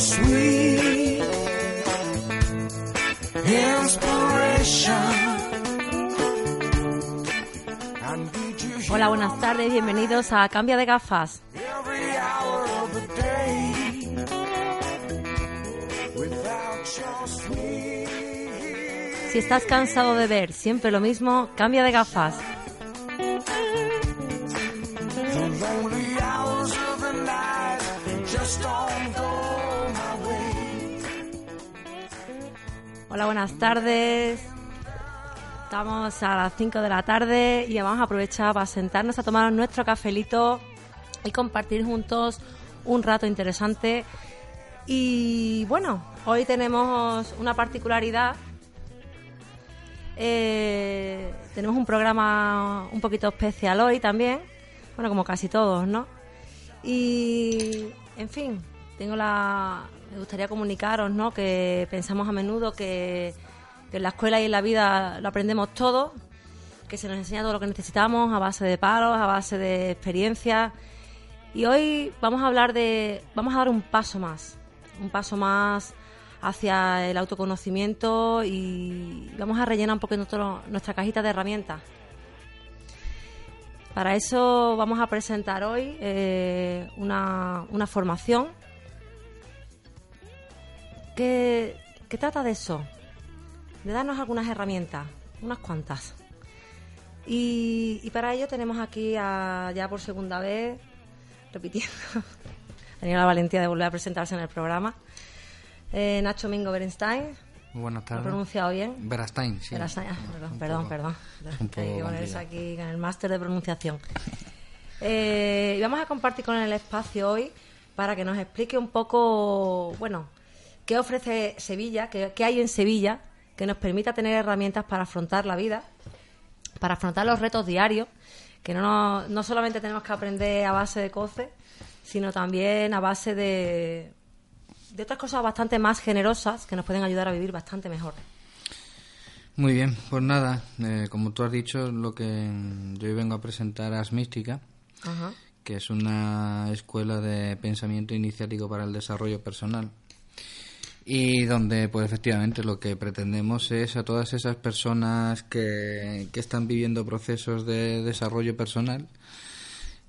Sweet inspiration. Hola, buenas tardes, bienvenidos a Cambia de Gafas. Si estás cansado de ver siempre lo mismo, cambia de gafas. Hola, buenas tardes. Estamos a las 5 de la tarde y vamos a aprovechar para sentarnos a tomar nuestro cafelito y compartir juntos un rato interesante. Y bueno, hoy tenemos una particularidad. Eh, tenemos un programa un poquito especial hoy también. Bueno, como casi todos, ¿no? Y, en fin, tengo la. Me gustaría comunicaros, ¿no? Que pensamos a menudo que, en la escuela y en la vida lo aprendemos todo, que se nos enseña todo lo que necesitamos a base de palos, a base de experiencias. Y hoy vamos a hablar de. Vamos a dar un paso más. Un paso más hacia el autoconocimiento y vamos a rellenar un poquito nuestra cajita de herramientas. Para eso vamos a presentar hoy eh, una, una formación que, que trata de eso, de darnos algunas herramientas, unas cuantas. Y, y para ello tenemos aquí a- ya por segunda vez, repitiendo, tenido la valentía de volver a presentarse en el programa, eh, Nacho Mingo Berenstein, Buenas ¿lo he tardes. pronunciado bien? Verastain, sí. Berenstein, ah, perdón, perdón, perdón. Que hay que poco ponerse aquí en el máster de pronunciación. Eh, y vamos a compartir con el espacio hoy para que nos explique un poco, bueno, qué ofrece Sevilla, qué, qué hay en Sevilla que nos permita tener herramientas para afrontar la vida, para afrontar los retos diarios, que no, nos- no solamente tenemos que aprender a base de coce, sino también a base de, de otras cosas bastante más generosas que nos pueden ayudar a vivir bastante mejor. Muy bien, pues nada, eh, como tú has dicho, lo que yo hoy vengo a presentar es Mística, Ajá. que es una escuela de pensamiento iniciático para el desarrollo personal. Y donde, pues efectivamente, lo que pretendemos es a todas esas personas que, que están viviendo procesos de desarrollo personal,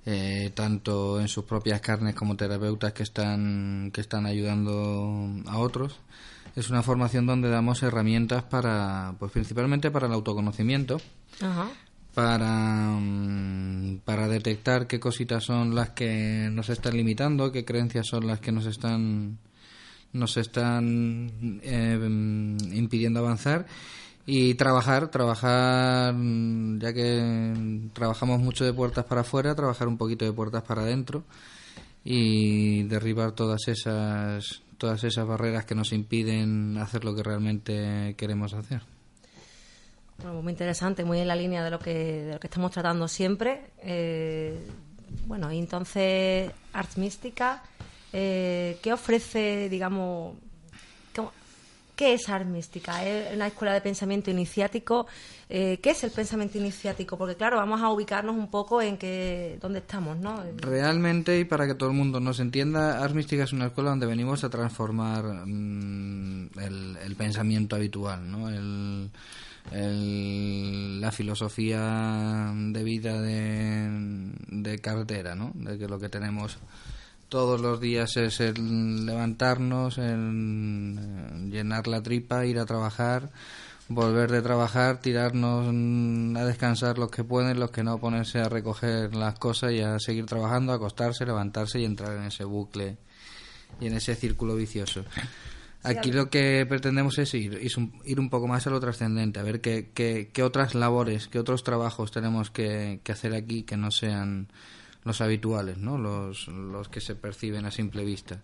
eh, tanto en sus propias carnes como terapeutas que están, que están ayudando a otros. Es una formación donde damos herramientas para, pues principalmente para el autoconocimiento, Ajá. para, mm, para detectar qué cositas son las que nos están limitando, qué creencias son las que nos están nos están mm, impidiendo avanzar y trabajar, trabajar, ya que trabajamos mucho de puertas para afuera, trabajar un poquito de puertas para adentro y derribar todas esas todas esas barreras que nos impiden hacer lo que realmente queremos hacer. Muy interesante, muy en la línea de lo que, de lo que estamos tratando siempre. Eh, bueno, entonces, Arts Mística, eh, ¿qué ofrece, digamos, qué es Arts Mística? ¿Es una escuela de pensamiento iniciático? Eh, ¿Qué es el pensamiento iniciático? Porque claro, vamos a ubicarnos un poco en que, dónde estamos, ¿no? Realmente, y para que todo el mundo nos entienda, Ars Mística es una escuela donde venimos a transformar mm, el, el pensamiento habitual, ¿no? El, el- la filosofía de vida de, de cartera, ¿no? De que lo que tenemos todos los días es el levantarnos, el eh, llenar la tripa, ir a trabajar, volver de trabajar, tirarnos mm, a descansar los que pueden, los que no ponerse a recoger las cosas y a seguir trabajando, acostarse, levantarse y entrar en ese bucle y en ese círculo vicioso. Aquí lo que pretendemos es ir, ir un poco más a lo trascendente, a ver qué, qué, qué otras labores, qué otros trabajos tenemos que, que hacer aquí que no sean los habituales, ¿no? Los, los que se perciben a simple vista.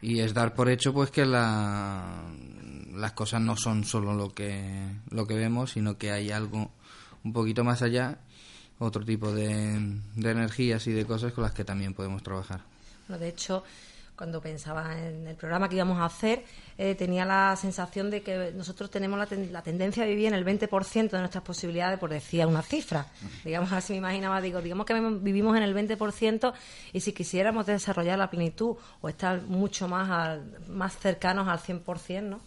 Y es dar por hecho pues que la, las cosas no son solo lo que, lo que vemos, sino que hay algo un poquito más allá, otro tipo de, de energías y de cosas con las que también podemos trabajar. Bueno, de hecho, cuando pensaba en el programa que íbamos a hacer, eh, tenía la sensación de que nosotros tenemos la, ten- la tendencia a vivir en el 20% de nuestras posibilidades, por decir una cifra. Digamos, así me imaginaba, digo, digamos que vivimos en el 20% y si quisiéramos desarrollar la plenitud o estar mucho más, al- más cercanos al 100%, ¿no?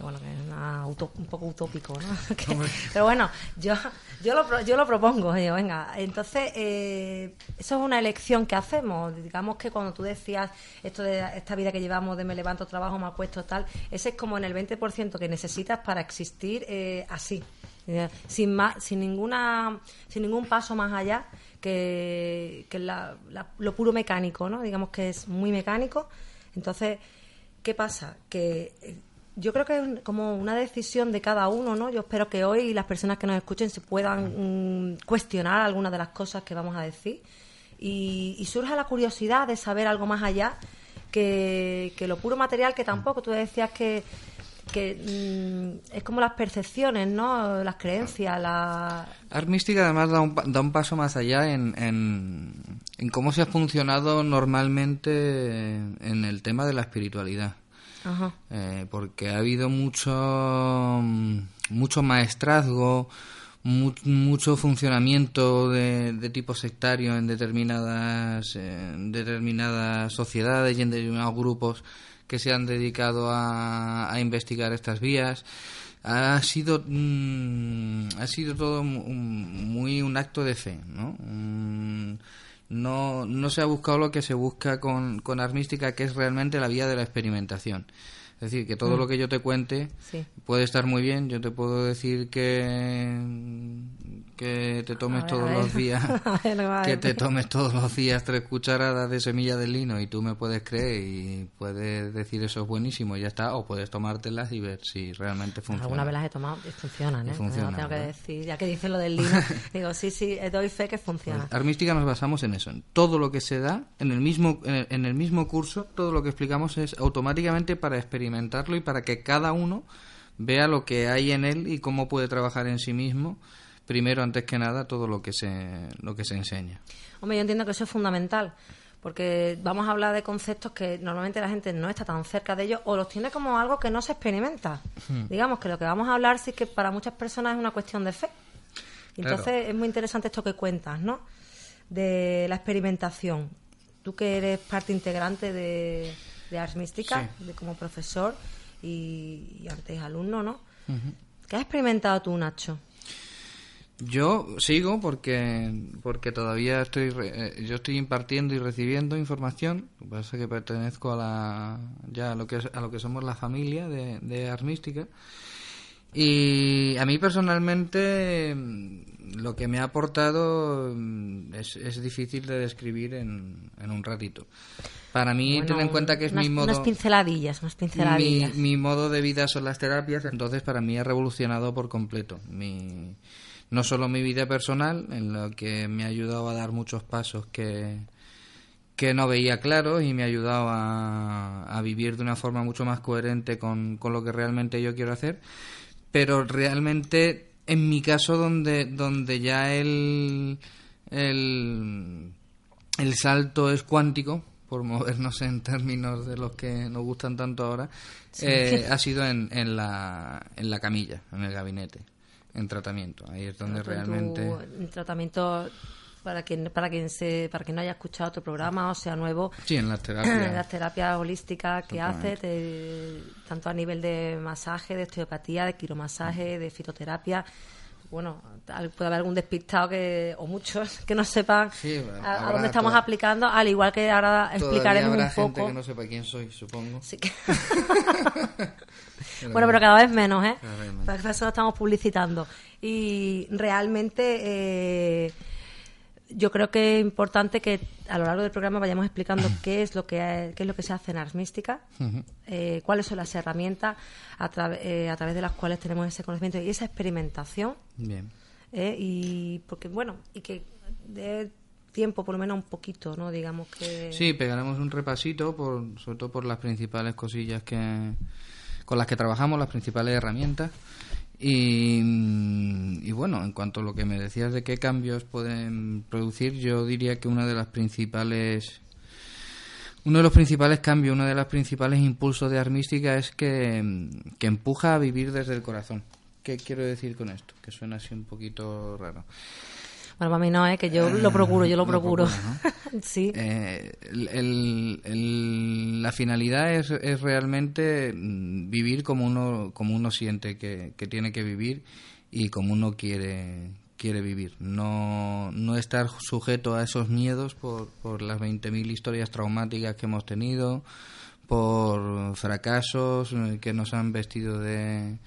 Que bueno, que es una un poco utópico, ¿no? Que- pero bueno, yo, yo, lo, yo lo propongo, oye, venga. Entonces, eh, eso es una elección que hacemos. Digamos que cuando tú decías esto de esta vida que llevamos de me levanto, trabajo, me acuesto, tal, ese es como en el 20% que necesitas para existir eh, así. Eh, Sin, más, sin, ninguna, sin ningún paso más allá que, que la- la- lo puro mecánico, ¿no? Digamos que es muy mecánico. Entonces, ¿qué pasa? Que yo creo que es como una decisión de cada uno, ¿no? Yo espero que hoy las personas que nos escuchen se puedan mm, cuestionar algunas de las cosas que vamos a decir y, y surja la curiosidad de saber algo más allá que, que lo puro material que tampoco. Tú decías que, que mm, es como las percepciones, ¿no? Las creencias, la... Art Mística además da un, da un paso más allá en, en, en cómo se ha funcionado normalmente en el tema de la espiritualidad. Eh, porque ha habido mucho, mm, mucho maestrazgo, mu- mucho funcionamiento de, de tipo sectario en determinadas, eh, determinadas sociedades y en determinados grupos que se han dedicado a, a investigar estas vías. Ha sido, mm, ha sido todo muy un acto de fe, ¿no? Un- no, no se ha buscado lo que se busca con, con Art Mística, que es realmente la vía de la experimentación. Es decir, que todo lo que yo te cuente Sí. puede estar muy bien. Yo te puedo decir que, que te tomes ver, todos los días, ver, que que te tomes todos los días tres cucharadas de semilla de lino y tú me puedes creer y puedes decir eso es buenísimo y ya está. O puedes tomártelas y ver si realmente funciona. Alguna vez las he tomado y funcionan, ¿eh? Y funcionan, No tengo que decir, ya que dicen lo del lino, digo, sí, sí, eh, doy fe que funciona. Art Mística nos basamos en eso, en todo lo que se da en el mismo en el, en el mismo curso, todo lo que explicamos es automáticamente para experimentarlo y para que cada uno vea lo que hay en él y cómo puede trabajar en sí mismo. Primero, antes que nada, todo lo que se lo que se enseña. Hombre, yo entiendo que eso es fundamental, porque vamos a hablar de conceptos que normalmente la gente no está tan cerca de ellos o los tiene como algo que no se experimenta. Hmm. Digamos que lo que vamos a hablar sí que para muchas personas es una cuestión de fe. Claro. Entonces es muy interesante esto que cuentas, ¿no? De la experimentación. Tú que eres parte integrante de, de Ars Mística, de, como profesor y, y antes alumno, ¿no? ¿Qué has experimentado tú, Nacho? Yo sigo porque porque todavía estoy re- eh, yo estoy impartiendo y recibiendo información. Lo que pasa es que pertenezco a la ya a lo que es- a lo que somos la familia de, de Ars Mística. Y a mí personalmente mm, lo que me ha aportado mm, es, es difícil de describir en, en un ratito. Para mí, Bueno, ten en cuenta que es unas, mi modo... Unas pinceladillas, unas Mi, pinceladillas. mi modo de vida son las terapias, entonces para mí ha revolucionado por completo. Mi, no solo mi vida personal, en lo que me ha ayudado a dar muchos pasos que, que no veía claros y me ha ayudado a, a vivir de una forma mucho más coherente con, con lo que realmente yo quiero hacer, pero realmente en mi caso donde, donde ya el, el, el salto es cuántico, por movernos en términos de los que nos gustan tanto ahora, eh, ha sido en, en, la, en la camilla, en el gabinete, en tratamiento. Ahí es donde realmente... en tratamiento para quien para quien se para quien no haya escuchado tu programa o sea nuevo Sí, en las terapias. las terapias holísticas que hace te- tanto a nivel de masaje de osteopatía de quiromasaje de fitoterapia bueno puede haber algún despistado que o muchos que no sepan Sí, a, dónde estamos toda- aplicando al igual que ahora explicaremos habrá un gente poco que no sepa quién soy, supongo. Sí que- bueno, pero cada vez menos, ¿eh? Cada vez menos. Para eso lo estamos publicitando. Y realmente, eh, yo creo que es importante que a lo largo del programa vayamos explicando qué es lo que qué es lo que se hace en Ars Mística, eh, cuáles son las herramientas a, tra- eh, a través de las cuales tenemos ese conocimiento y esa experimentación. Bien. ¿eh? y porque bueno y que dé tiempo por lo menos un poquito, ¿no? Digamos que Sí, pegaremos un repasito, por, sobre todo por las principales cosillas que con las que trabajamos, las principales herramientas. Y, y bueno, en cuanto a lo que me decías de qué cambios pueden producir, yo diría que una de las principales uno de los principales cambios, uno de los principales impulsos de Armística es que, que empuja a vivir desde el corazón. ¿Qué quiero decir con esto? Que suena así un poquito raro. bueno, para mí no, es que yo lo procuro, yo lo Lo procuro. Sí. Eh, el- la finalidad es, es realmente mm, vivir como uno como uno siente que, que tiene que vivir y como uno quiere quiere vivir no, no estar sujeto a esos miedos por, por las 20.000 historias traumáticas que hemos tenido por fracasos eh, que nos han vestido de,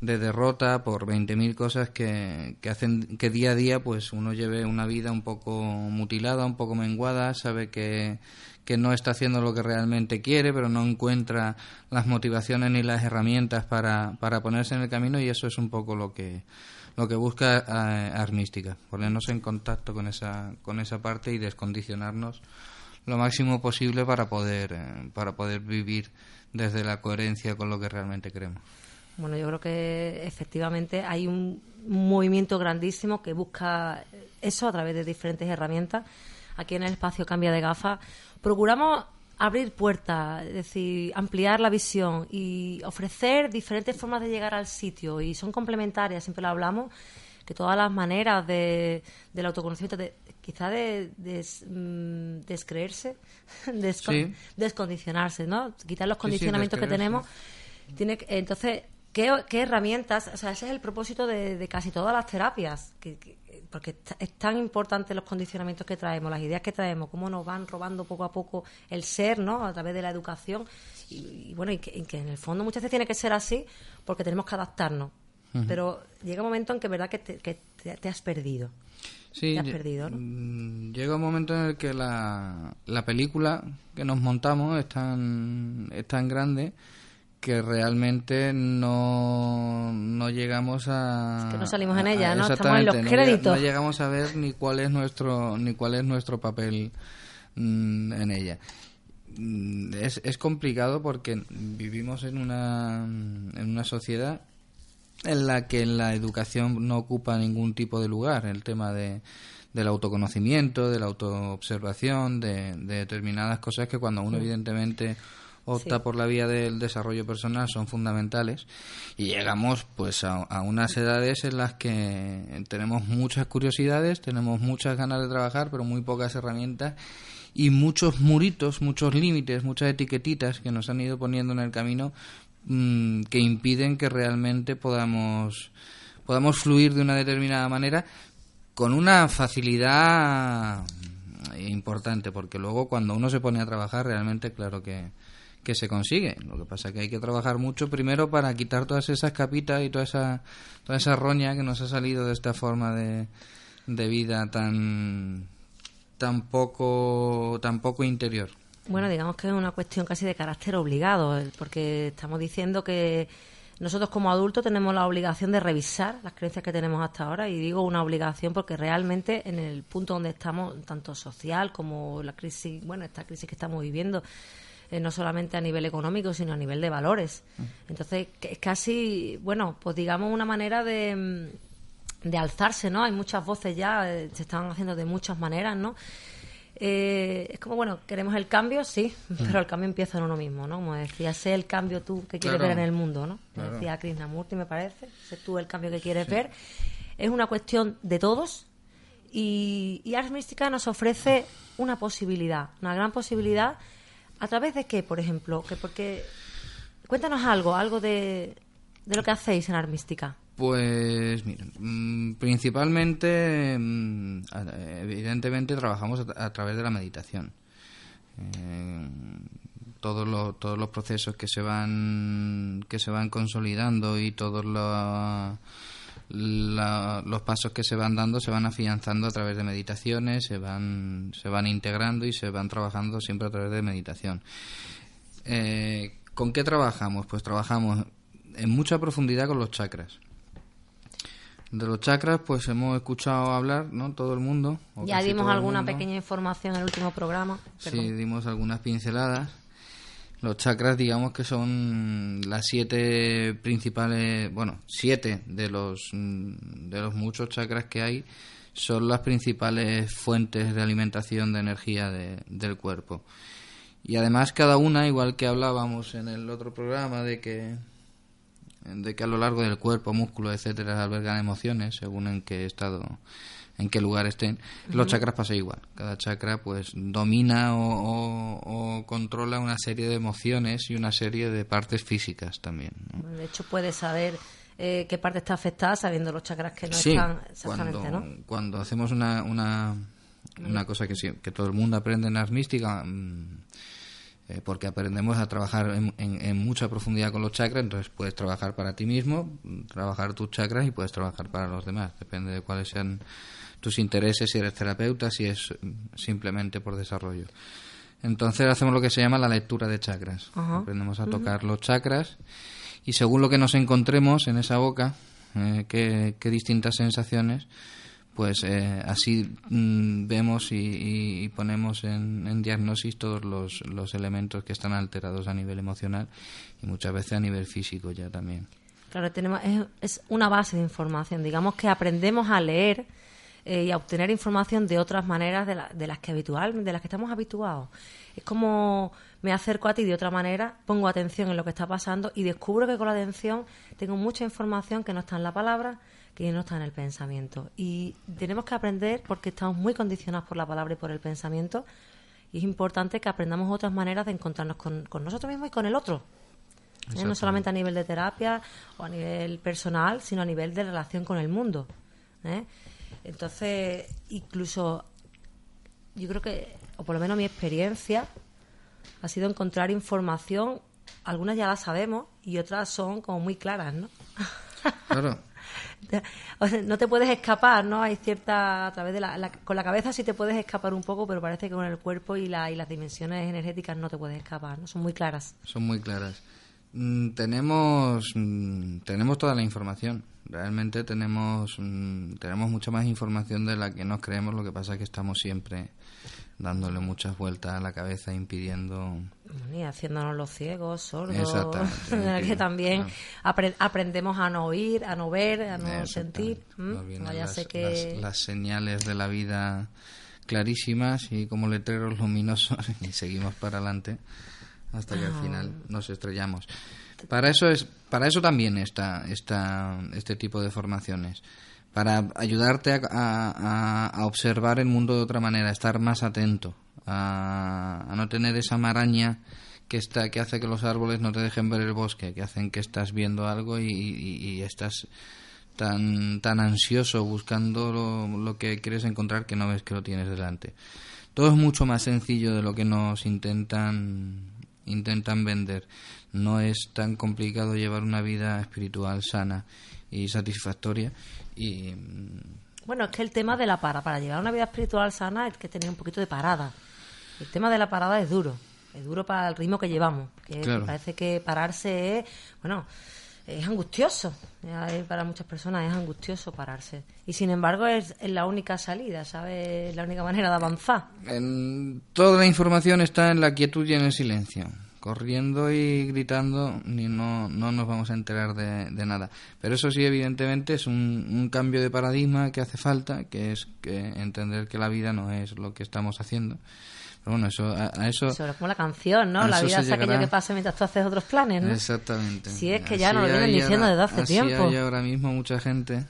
de derrota por 20.000 cosas que, que hacen que día a día pues uno lleve una vida un poco mutilada, un poco menguada, sabe que, que no está haciendo lo que realmente quiere, pero no encuentra las motivaciones ni las herramientas para, para ponerse en el camino y eso es un poco lo que lo que busca eh, Armística, ponernos en contacto con esa con esa parte y descondicionarnos lo máximo posible para poder eh, para poder vivir desde la coherencia con lo que realmente queremos. Bueno, yo creo que efectivamente hay un movimiento grandísimo que busca eso a través de diferentes herramientas. Aquí en el espacio Cambia de Gafas procuramos abrir puertas, es decir, ampliar la visión y ofrecer diferentes formas de llegar al sitio y son complementarias, siempre lo hablamos, que todas las maneras de, del autoconocimiento, de, quizá de, mm, descreerse, descon- Sí. descondicionarse, ¿no? Quitar los Sí, sí, condicionamientos que tenemos tiene entonces ¿qué, qué herramientas o sea ese es el propósito de, de casi todas las terapias que- que- porque es ta- es tan importante los condicionamientos que traemos las ideas que traemos cómo nos van robando poco a poco el ser no a través de la educación. Y, y bueno y que, y que en el fondo muchas veces tiene que ser así porque tenemos que adaptarnos. Pero llega un momento en que verdad que te, que te- te has perdido. Sí, Te has perdido, ¿no? mm, Llega un momento en el que la, la película que nos montamos es tan, es tan grande que realmente no, no llegamos a... Es que no salimos en ella, a- ¿no? Estamos en los no créditos. No, llegamos a ver ni cuál es nuestro, ni cuál es nuestro papel mm, en ella. Mm, Es, es complicado porque vivimos en una, en una sociedad en la que la educación no ocupa ningún tipo de lugar, el tema de, del autoconocimiento, de la autoobservación, de, de determinadas cosas que cuando uno evidentemente opta Sí. por la vía del desarrollo personal son fundamentales y llegamos pues a, a unas edades en las que tenemos muchas curiosidades, tenemos muchas ganas de trabajar, pero muy pocas herramientas y muchos muritos, muchos límites, muchas etiquetitas que nos han ido poniendo en el camino mm, que impiden que realmente podamos podamos fluir de una determinada manera con una facilidad importante porque luego cuando uno se pone a trabajar realmente claro que que se consigue. Lo que pasa es que hay que trabajar mucho primero para quitar todas esas capitas y toda esa, toda esa roña que nos ha salido de esta forma de, de vida tan, tan poco, tan poco interior. Bueno, digamos que es una cuestión casi de carácter obligado, eh, porque estamos diciendo que nosotros como adultos tenemos la obligación de revisar las creencias que tenemos hasta ahora, y digo una obligación porque realmente en el punto donde estamos, tanto social como la crisis, bueno, esta crisis que estamos viviendo, eh, no solamente a nivel económico, sino a nivel de valores. Entonces, que- es casi, bueno, pues digamos una manera de, mm, de alzarse, ¿no? Hay muchas voces ya, eh, se están haciendo de muchas maneras, ¿no? Eh, es como, bueno, queremos el cambio, sí, pero el cambio empieza en uno mismo, ¿no? Como decía, sé el cambio tú que quieres Claro. ver en el mundo, ¿no? Claro. decía Krishnamurti, me parece, sé tú el cambio que quieres ver. Es una cuestión de todos y, y Ars Mística nos ofrece una posibilidad, una gran posibilidad. ¿A través de qué, por ejemplo? Que porque Cuéntanos algo, algo de, de lo que hacéis en Ars Mística. Pues miren, mm, principalmente, mm, evidentemente trabajamos a, a través de la meditación. Eh, todos los todos los procesos que se van que se van consolidando y todos los la- los pasos que se van dando se van afianzando a través de meditaciones, se van, se van integrando y se van trabajando siempre a través de meditación. Eh, ¿Con qué trabajamos? Pues trabajamos en mucha profundidad con los chakras. De los chakras, pues hemos escuchado hablar, ¿no? Todo el mundo. Ya dimos alguna mundo. pequeña información en el último programa. Sí, dimos algunas pinceladas. Los chakras, digamos que son las siete principales, bueno, siete de los mm, de los muchos chakras que hay, son las principales fuentes de alimentación de energía de- del cuerpo. Y además cada una, igual que hablábamos en el otro programa de que de que a lo largo del cuerpo, músculos, etcétera, albergan emociones según en qué estado, en qué lugar estén. Los chakras pasa igual. Cada chakra pues domina o, o- controla una serie de emociones y una serie de partes físicas también. ¿no? De hecho, puedes saber eh, qué parte está afectada sabiendo los chakras que no sí, están exactamente, cuando, ¿no? cuando hacemos una, una, una cosa que, que todo el mundo aprende en Ars Mística, mm, eh, porque aprendemos a trabajar en, en- en mucha profundidad con los chakras, entonces puedes trabajar para ti mismo, mm, trabajar tus chakras y puedes trabajar para los demás, depende de cuáles sean tus intereses, si eres terapeuta, si es mm, simplemente por desarrollo. Entonces hacemos lo que se llama la lectura de chakras. Ajá. Aprendemos a tocar los chakras y según lo que nos encontremos en esa boca, eh, qué, qué distintas sensaciones, pues eh, así mm, vemos y, y- y ponemos en, en diagnosis todos los, los elementos que están alterados a nivel emocional y muchas veces a nivel físico ya también. Claro, tenemos, es, es una base de información. Digamos que aprendemos a leer eh, y a obtener información de otras maneras de, la- de las que habitual, de las que estamos habituados. Es como me acerco a ti de otra manera, pongo atención en lo que está pasando y descubro que con la atención tengo mucha información que no está en la palabra, que no está en el pensamiento. Y tenemos que aprender porque estamos muy condicionados por la palabra y por el pensamiento. Y es importante que aprendamos otras maneras de encontrarnos con, con nosotros mismos y con el otro. ¿eh? no solamente a nivel de terapia o a nivel personal, sino a nivel de relación con el mundo. ¿eh? Entonces, incluso yo creo que, o por lo menos mi experiencia, ha sido encontrar información, algunas ya las sabemos y otras son como muy claras, ¿no? Claro, O sea, no te puedes escapar, ¿no? Hay cierta, a través de la, la- con la cabeza sí te puedes escapar un poco, pero parece que con el cuerpo y, la, y las dimensiones energéticas no te puedes escapar, ¿no? Son muy claras. son muy claras. Mm, tenemos mm, tenemos toda la información. Realmente tenemos mm, tenemos mucha más información de la que nos creemos. Lo que pasa es que estamos siempre dándole muchas vueltas a la cabeza, impidiendo Y haciéndonos los ciegos, sordos, que también claro. apre- aprendemos a no oír, a no ver, a no sentir. Exactamente. ¿m? Nos vienen Vaya las, sé que... las- las señales de la vida clarísimas y como letreros luminosos y seguimos para adelante hasta que al final nos estrellamos. Para eso es, para eso también está, está este tipo de formaciones, para ayudarte a, observar el mundo de otra manera, estar más atento, a, a no tener esa maraña que está, que hace que los árboles no te dejen ver el bosque, que hacen que estás viendo algo y estás tan, tan ansioso buscando lo, lo que quieres encontrar que no ves que lo tienes delante. Todo es mucho más sencillo de lo que nos intentan intentan vender. No es tan complicado llevar una vida espiritual sana y satisfactoria y mm, Bueno, es que el tema de la para, para llevar una vida espiritual sana hay que tener un poquito de parada. El tema de la parada es duro, es duro para el ritmo que llevamos. Que Claro. parece que pararse es, bueno, es angustioso. Para muchas personas es angustioso pararse. Y sin embargo es, la única salida, ¿sabes? Es la única manera de avanzar. toda la información está en la quietud y en el silencio. Corriendo y gritando ni no, no nos vamos a enterar de, de nada. Pero eso sí, evidentemente, es un, un cambio de paradigma que hace falta, que es que entender que la vida no es lo que estamos haciendo. Pero bueno, eso, a, a eso... Sobre como la canción, ¿no? La vida es aquello que pasa mientras tú haces otros planes, ¿no? Exactamente. Si es que ya nos lo vienen diciendo ahora- desde hace así tiempo. hay ahora mismo mucha gente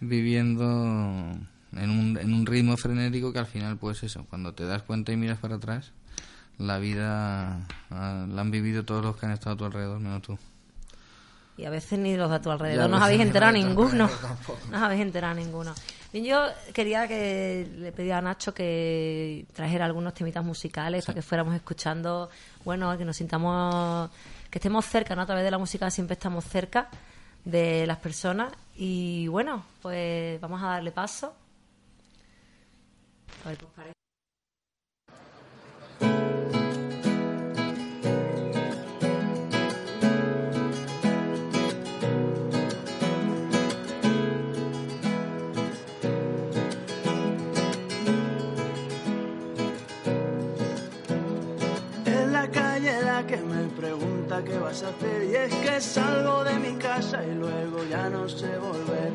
viviendo en un, en un ritmo frenético que al final, pues eso, cuando te das cuenta y miras para atrás, la vida ah, la han vivido todos los que han estado a tu alrededor, menos tú. Y a veces ni los de a tu alrededor. No os habéis enterado ninguno. No os habéis enterado ninguno. Bien, yo quería que le pedía a Nacho que trajera algunos temitas musicales para que fuéramos escuchando, bueno, que nos sintamos, que estemos cerca, ¿no? A través de la música siempre estamos cerca de las personas. Y bueno, pues vamos a darle paso. A ver, pues parece. Que me pregunta qué vas a hacer y es que salgo de mi casa y luego ya no sé volver.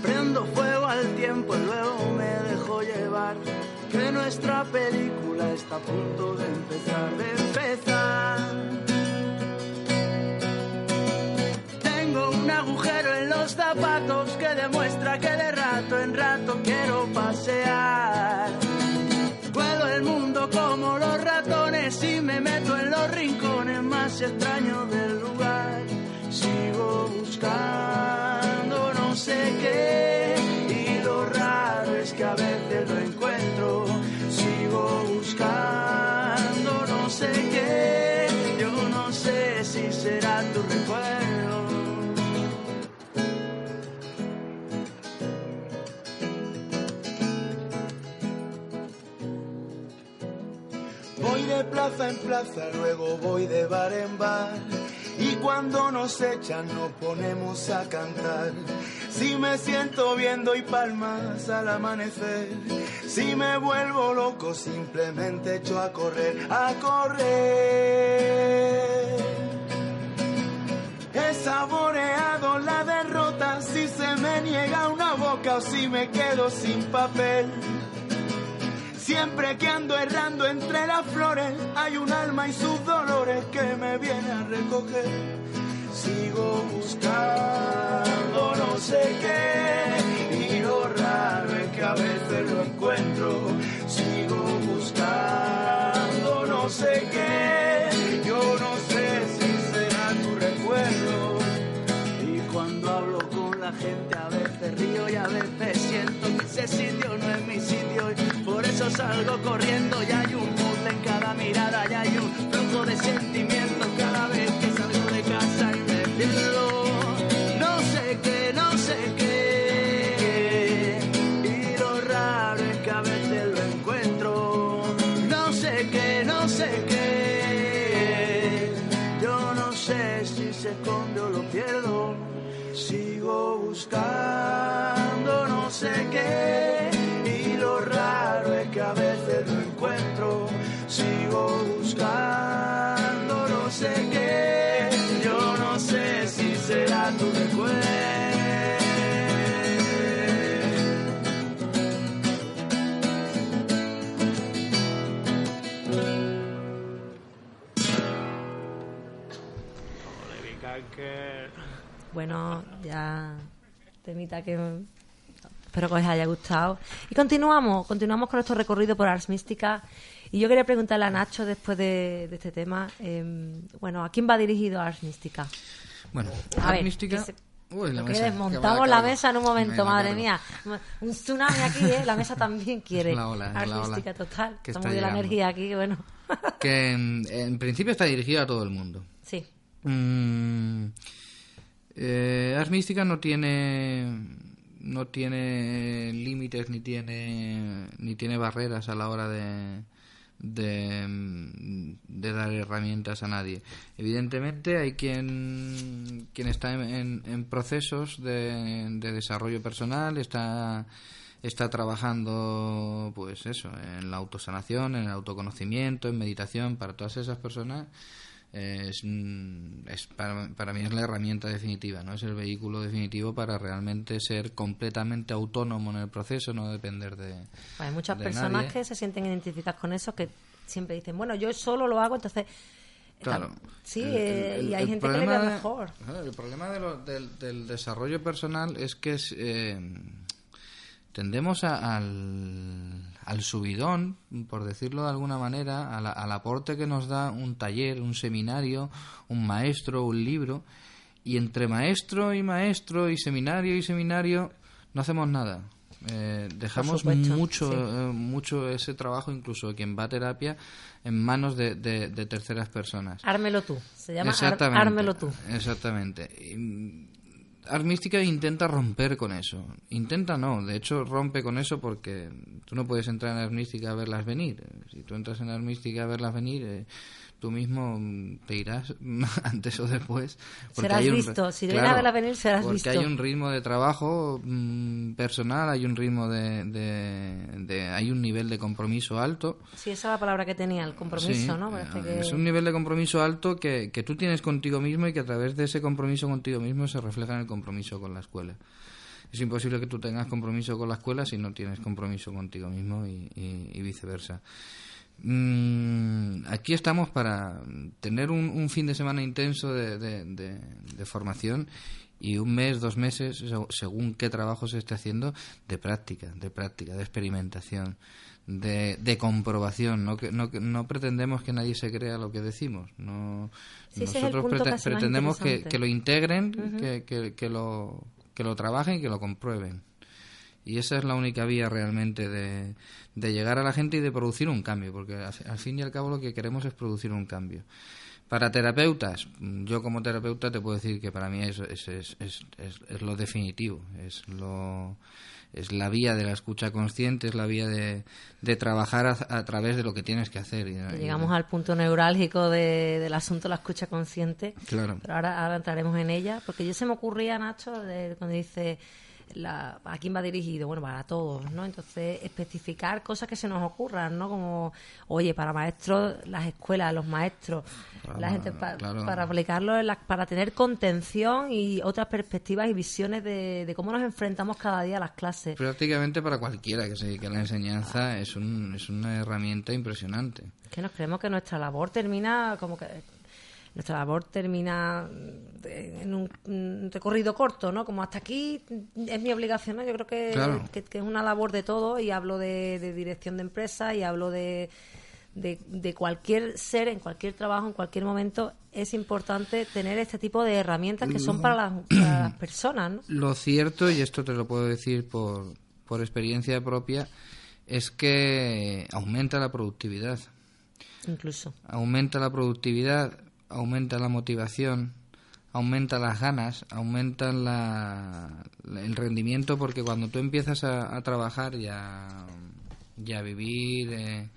Prendo fuego al tiempo y luego me dejo llevar. Que nuestra película está a punto de empezar, de empezar. Tengo un agujero en los zapatos que demuestra que de rato en rato quiero pasear. Puedo el mundo como los ratones y me meto en los rincones más extraños del lugar. Sigo buscando no sé qué y lo raro es que a veces lo encuentro. En plaza, luego voy de bar en bar. Y cuando nos echan nos ponemos a cantar. Si me siento viendo y palmas al amanecer. Si me vuelvo loco, simplemente echo a correr, a correr. He saboreado la derrota si se me niega una boca o si me quedo sin papel. Siempre que ando errando entre las flores, hay un alma y sus dolores que me viene a recoger. Sigo buscando no sé qué, y lo raro es que a veces lo encuentro. Sigo buscando no sé qué, yo no sé si será tu recuerdo. Y cuando hablo con la gente a veces río y a veces siento que ese sitio no es mi salgo corriendo y hay un mood en cada mirada y hay un flujo de sentimientos cada vez que salgo de casa y me pierdo. No sé qué, no sé qué y lo raro es que a veces lo encuentro. No sé qué, no sé qué. Yo no sé si se esconde o lo pierdo. Sigo buscando no sé qué. Sigo buscando no sé qué. Yo no sé si será tu recuerdo. Bueno, ya temita que espero que os haya gustado. Y continuamos, continuamos con nuestro recorrido por Ars Mística. Y yo quería preguntarle a Nacho, después de, de este tema, eh, bueno, ¿a quién va dirigido Ars Mística? Bueno, A Art ver, Mística... Uy, la mesa, desmontamos la mesa en un momento, Me madre mía. Un tsunami aquí, ¿eh? La mesa también quiere. La ola, la total. que muy bien la energía aquí, bueno. Que en, en principio está dirigido a todo el mundo. sí. Mm, eh, Ars Mística no tiene no tiene límites ni tiene ni tiene barreras a la hora de de, de dar herramientas a nadie. Evidentemente hay quien quien está en, en- en procesos de, de desarrollo personal, está está trabajando pues eso, en la autosanación, en el autoconocimiento, en meditación, para todas esas personas es, mm, es para, para mí es la herramienta definitiva, no es el vehículo definitivo para realmente ser completamente autónomo en el proceso, no depender de. Pues hay muchas de personas nadie. que se sienten identificadas con eso, que siempre dicen, bueno, yo solo lo hago, entonces... Claro. Sí, El- eh, el- y hay el gente que le de- mejor. el problema de lo- del, del desarrollo personal es que es, eh, tendemos a- al, al subidón, por decirlo de alguna manera, al aporte que nos da un taller, un seminario, un maestro, un libro, y entre maestro y maestro y seminario y seminario no hacemos nada. Eh, dejamos supuesto, mucho sí. eh, mucho ese trabajo incluso quien va a terapia en manos de, de- de terceras personas Ármelo tú. Se llama Exactamente. Ármelo tú. Exactamente. Y, mm, Art Mística intenta romper con eso. Intenta no, de hecho rompe con eso porque tú no puedes entrar en Art Mística a verlas venir. Si tú entras en Art Mística a verlas venir, eh, tú mismo mm, te irás antes o después. porque Serás hay un- visto. Si vienes a verlas venir, serás porque visto. hay un ritmo de trabajo mm, personal, hay un ritmo de, de- de- hay un nivel de compromiso alto. Sí, esa es la palabra que tenía, el compromiso, Sí, ¿no? Parece eh, que... Es un nivel de compromiso alto que, que tú tienes contigo mismo y que a través de ese compromiso contigo mismo se refleja en el compromiso con la escuela. Es imposible que tú tengas compromiso con la escuela si no tienes compromiso contigo mismo y, y- y viceversa. Mm, aquí estamos para tener un, un fin de semana intenso de, de- de- de formación y un mes, dos meses, seg- según qué trabajo se esté haciendo, de práctica, de práctica, de experimentación, de, de comprobación. No, que, no, no pretendemos que nadie se crea lo que decimos. No, Sí, nosotros prete- pretendemos que, lo integren, que, que- que lo, que lo trabajen y que lo comprueben. Y esa es la única vía realmente de, de llegar a la gente y de producir un cambio, porque al, al fin y al cabo lo que queremos es producir un cambio. Para terapeutas, yo como terapeuta te puedo decir que para mí es, es, es, es, es- es lo definitivo, es lo es la vía de la escucha consciente, es la vía de, de trabajar a, a través de lo que tienes que hacer. Y- y- Llegamos al punto neurálgico de- del asunto la escucha consciente. Claro. Pero ahora, ahora entraremos en ella, porque yo se me ocurría, Nacho, de- cuando dice la, a quién va dirigido, bueno, para todos, ¿no? Entonces, especificar cosas que se nos ocurran, ¿no? Como, oye, para maestros, las escuelas, los maestros, Para- la gente, pa- claro. para aplicarlo, en la- para tener contención y otras perspectivas y visiones de, de cómo nos enfrentamos cada día a las clases. Prácticamente para cualquiera que se dedique a la enseñanza es, un, es una herramienta impresionante. que nos creemos que nuestra labor termina como que nuestra labor termina de- en un, un recorrido corto, ¿no? Como hasta aquí es mi obligación, ¿no? Yo creo que, Claro. que, que es una labor de todo y hablo de, de dirección de empresa y hablo de, de, de cualquier ser, en cualquier trabajo, en cualquier momento, es importante tener este tipo de herramientas que son para las, para las personas, ¿no? Lo cierto, y esto te lo puedo decir por, por experiencia propia, es que aumenta la productividad. Incluso. Aumenta la productividad, aumenta la motivación, aumenta las ganas, aumenta la, el rendimiento, porque cuando tú empiezas a, trabajar y a, y a vivir eh,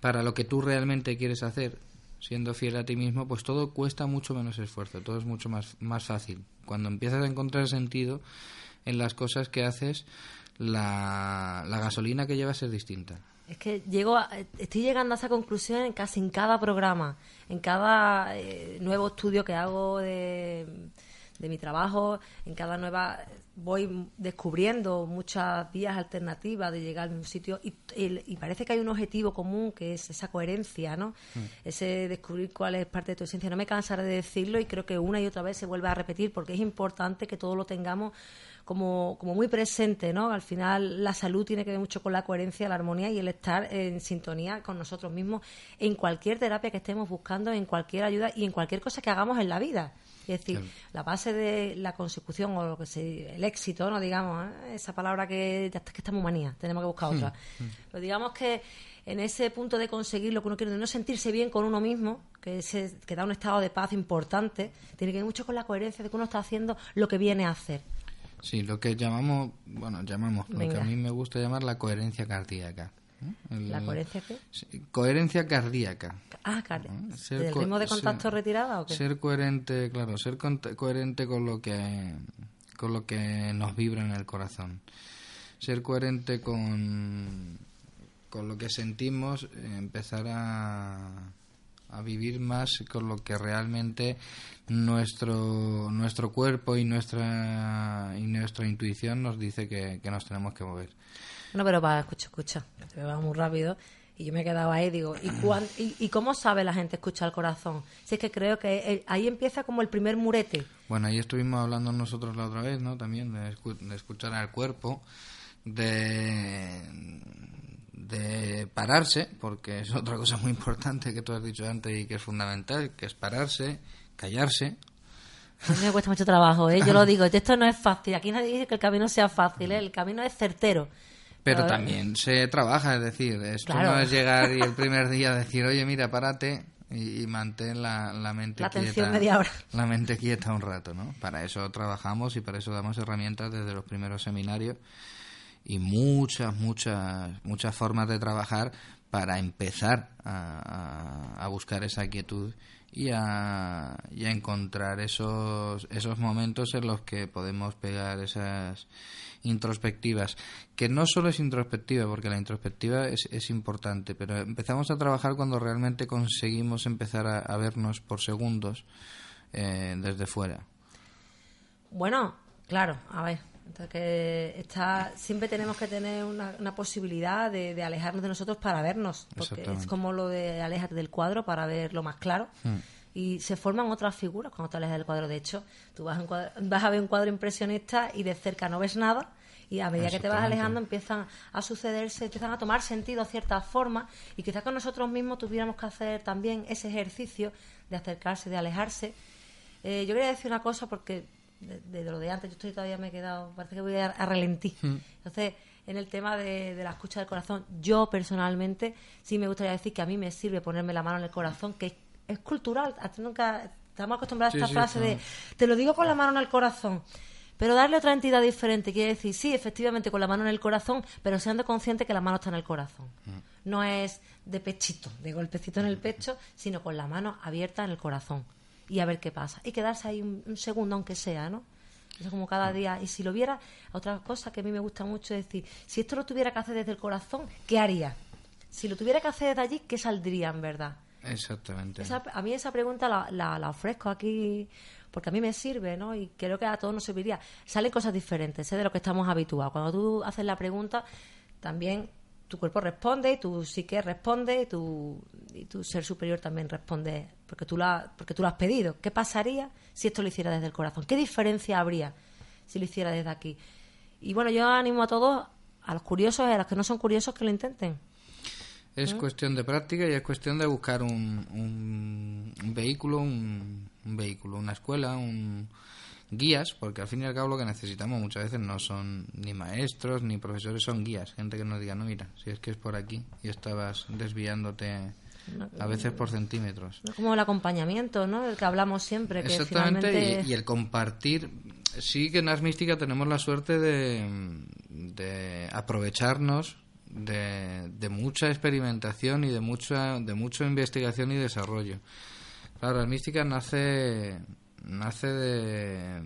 para lo que tú realmente quieres hacer, siendo fiel a ti mismo, pues todo cuesta mucho menos esfuerzo, todo es mucho más, más fácil. Cuando empiezas a encontrar sentido en las cosas que haces, la, la gasolina que llevas es distinta. Es que llego a- estoy llegando a esa conclusión en casi en cada programa, en cada eh, nuevo estudio que hago de, de mi trabajo, en cada nueva voy descubriendo muchas vías alternativas de llegar al mismo sitio y, el- y parece que hay un objetivo común que es esa coherencia, ¿no? Ese descubrir cuál es parte de tu esencia. No me cansaré de decirlo y creo que una y otra vez se vuelve a repetir porque es importante que todo lo tengamos como, como muy presente, ¿no? Al final la salud tiene que ver mucho con la coherencia, la armonía y el estar en sintonía con nosotros mismos en cualquier terapia que estemos buscando, en cualquier ayuda y en cualquier cosa que hagamos en la vida. Es decir, la base de la consecución o lo que se, el éxito, no digamos, ¿eh? esa palabra que que está muy manía, tenemos que buscar otra. Pero digamos que en ese punto de conseguir lo que uno quiere, de no sentirse bien con uno mismo, que, ese, que da un estado de paz importante, tiene que ver mucho con la coherencia de que uno está haciendo lo que viene a hacer. Sí, lo que llamamos, bueno, llamamos, lo que a mí me gusta llamar la coherencia cardíaca. El- ¿La coherencia qué? Coherencia cardíaca. Ah. Ser ¿Del co- ritmo de ser- contacto retirada o qué? Ser coherente, claro, ser cont- coherente con lo que con lo que nos vibra en el corazón. Ser coherente con con lo que sentimos, empezar a a vivir más con lo que realmente nuestro nuestro cuerpo y nuestra y nuestra intuición nos dice que, que nos tenemos que mover. Bueno, pero va, escucha, escucha, te va muy rápido. Y yo me he quedado ahí, digo, ¿y, cuán- y, y cómo sabe la gente escuchar el corazón? Si es que creo que eh, ahí empieza como el primer murete. Bueno, ahí estuvimos hablando nosotros la otra vez, ¿no? También de, escu- de escuchar al cuerpo, de, de pararse, porque es otra cosa muy importante que tú has dicho antes y que es fundamental, que es pararse, callarse. A mí me cuesta mucho trabajo, ¿eh? Yo lo digo, esto no es fácil. Aquí nadie dice que el camino sea fácil, ¿eh? El camino es certero. Pero también se trabaja, es decir, esto Claro. no es llegar y el primer día decir, oye, mira, párate, y, y mantén la, la mente La atención quieta. media hora. La mente quieta un rato, ¿no? Para eso trabajamos y para eso damos herramientas desde los primeros seminarios y muchas, muchas, muchas formas de trabajar para empezar a, a- a buscar esa quietud y a, y a encontrar esos, esos momentos en los que podemos pegar esas introspectivas, que no solo es introspectiva, porque la introspectiva es, es importante, pero empezamos a trabajar cuando realmente conseguimos empezar a, a vernos por segundos eh, desde fuera. Bueno, claro, a ver. que está, siempre tenemos que tener una, una posibilidad de, de alejarnos de nosotros para vernos. Porque es como lo de alejarte del cuadro para verlo más claro. Y se forman otras figuras cuando te alejas del cuadro. De hecho, tú vas a, un cuadro- vas a ver un cuadro impresionista y de cerca no ves nada. Y a medida que te vas alejando empiezan a sucederse, empiezan a tomar sentido ciertas formas. Y quizás con nosotros mismos tuviéramos que hacer también ese ejercicio de acercarse, de alejarse. Eh, yo quería decir una cosa porque de, de lo de antes, yo estoy todavía me he quedado, parece que voy a, a relentí. Entonces, en el tema de, de la escucha del corazón, yo personalmente sí me gustaría decir que a mí me sirve ponerme la mano en el corazón, que es, es cultural. Nunca estamos acostumbrados a esta sí, frase de claro. te lo digo con la mano en el corazón. Pero darle otra entidad diferente quiere decir, sí, efectivamente, con la mano en el corazón, pero siendo consciente que la mano está en el corazón. No es de pechito, de golpecito en el pecho, sino con la mano abierta en el corazón. Y a ver qué pasa. Y quedarse ahí un, un segundo, aunque sea, ¿no? Eso como cada día. Y si lo viera, otra cosa que a mí me gusta mucho es decir, si esto lo tuviera que hacer desde el corazón, ¿qué haría? Si lo tuviera que hacer desde allí, ¿qué saldría en verdad? Exactamente. Esa- a mí esa pregunta la, la- la ofrezco aquí porque a mí me sirve, ¿no? Y creo que a todos nos serviría. Salen cosas diferentes, ¿eh? De lo que estamos habituados. Cuando tú haces la pregunta, también tu cuerpo responde, tu psique responde, tu, y tu ser superior también responde, porque tú, la, porque tú lo has pedido. ¿Qué pasaría si esto lo hiciera desde el corazón? ¿Qué diferencia habría si lo hiciera desde aquí? Y bueno, yo animo a todos, a los curiosos y a los que no son curiosos, que lo intenten. Es cuestión de práctica y es cuestión de buscar un, un, un vehículo, un, un vehículo, una escuela, un guías, porque al fin y al cabo lo que necesitamos muchas veces no son ni maestros ni profesores, son guías, gente que nos diga, no, mira, si es que es por aquí y estabas desviándote a veces por centímetros. Como el acompañamiento, ¿no? Del que hablamos siempre, que Exactamente, finalmente... y, y el compartir. Sí que en Ars Mística tenemos la suerte de, de aprovecharnos de, de mucha experimentación y de mucha de mucha investigación y desarrollo. Claro, Ars Mística nace nace de,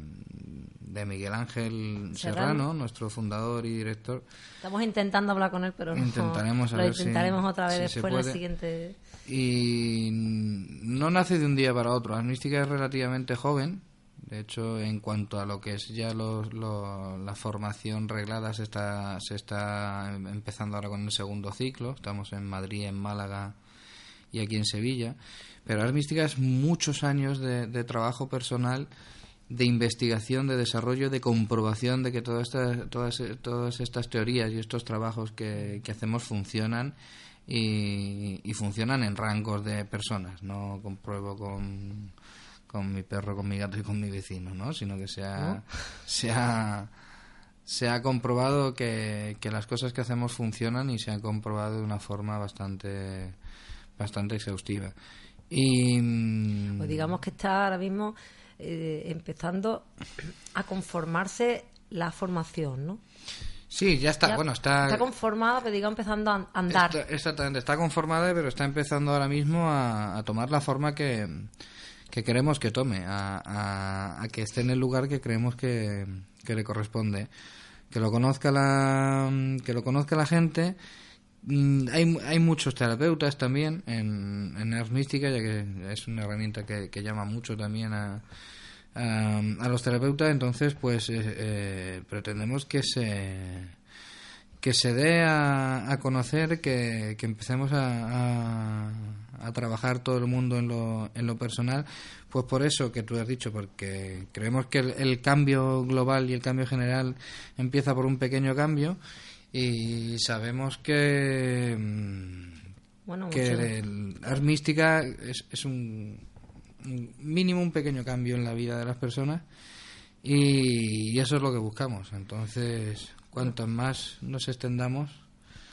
de Miguel Ángel Serrano. Serrano, nuestro fundador y director. Estamos intentando hablar con él, pero no. Intentaremos lo si- intentaremos otra vez si después en la siguiente. Y no nace de un día para otro. La mística es relativamente joven. De hecho, en cuanto a lo que es ya los- lo- la formación reglada, se está, se está em- empezando ahora con el segundo ciclo. Estamos en Madrid, en Málaga y aquí en Sevilla. Pero las místicas es muchos años de, de trabajo personal, de investigación, de desarrollo, de comprobación de que todas estas, todas, todas estas teorías y estos trabajos que, que hacemos funcionan y, y funcionan en rangos de personas. No compruebo con, con mi perro, con mi gato y con mi vecino, ¿no? Sino que se ha, se ha, se ha comprobado que, que las cosas que hacemos funcionan y se han comprobado de una forma bastante, bastante exhaustiva. Y mm, Pues digamos que está ahora mismo eh, empezando a conformarse la formación, ¿no? sí, ya está, Ya bueno, está, Está conformada, pero digamos empezando a andar. Está- exactamente, está conformada, pero está empezando ahora mismo a, a tomar la forma que, que queremos que tome, a, a- que esté en el lugar que creemos que, que le corresponde. Que lo conozca la, que lo conozca la gente. Mm, Hay, hay muchos terapeutas también en, en Ars Mística, ya que es una herramienta que, llama mucho también a, a, a los terapeutas. Entonces, pues eh, eh, pretendemos que se que se dé a conocer, que, que empecemos a, a, trabajar todo el mundo en lo, en lo personal, pues por eso que tú has dicho, porque creemos que el, el cambio global y el cambio general empieza por un pequeño cambio y sabemos que, Bueno, que el Ars Mística es, es un, un mínimo, un pequeño cambio en la vida de las personas y, y eso es lo que buscamos. Entonces, cuanto más nos extendamos,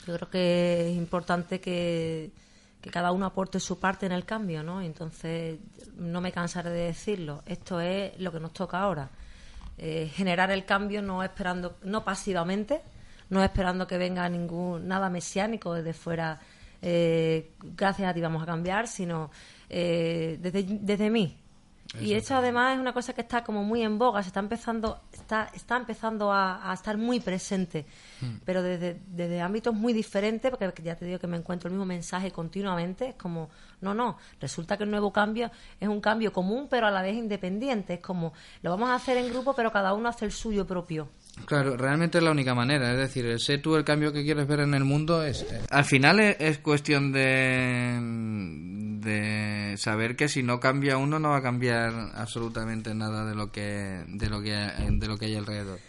Yo creo que es importante que, que cada uno aporte su parte en el cambio, ¿no? Entonces, no me cansaré de decirlo. Esto es lo que nos toca ahora. Eh, generar el cambio no esperando, no pasivamente, no esperando que venga ningún nada mesiánico desde fuera. Eh, gracias a ti vamos a cambiar, sino eh, desde, desde mí, y eso además es una cosa que está como muy en boga, se está empezando, está, está empezando a, a estar muy presente, Hmm. pero desde, desde ámbitos muy diferentes, porque ya te digo que me encuentro el mismo mensaje continuamente, es como, no, no, resulta que el nuevo cambio es un cambio común, pero a la vez independiente, es como, lo vamos a hacer en grupo, pero cada uno hace el suyo propio. Claro, realmente es la única manera. Es decir, sé tú el cambio que quieres ver en el mundo es. eh, Al final es, es cuestión de, de saber que si no cambia uno no va a cambiar absolutamente nada de lo que de lo que de lo que hay alrededor.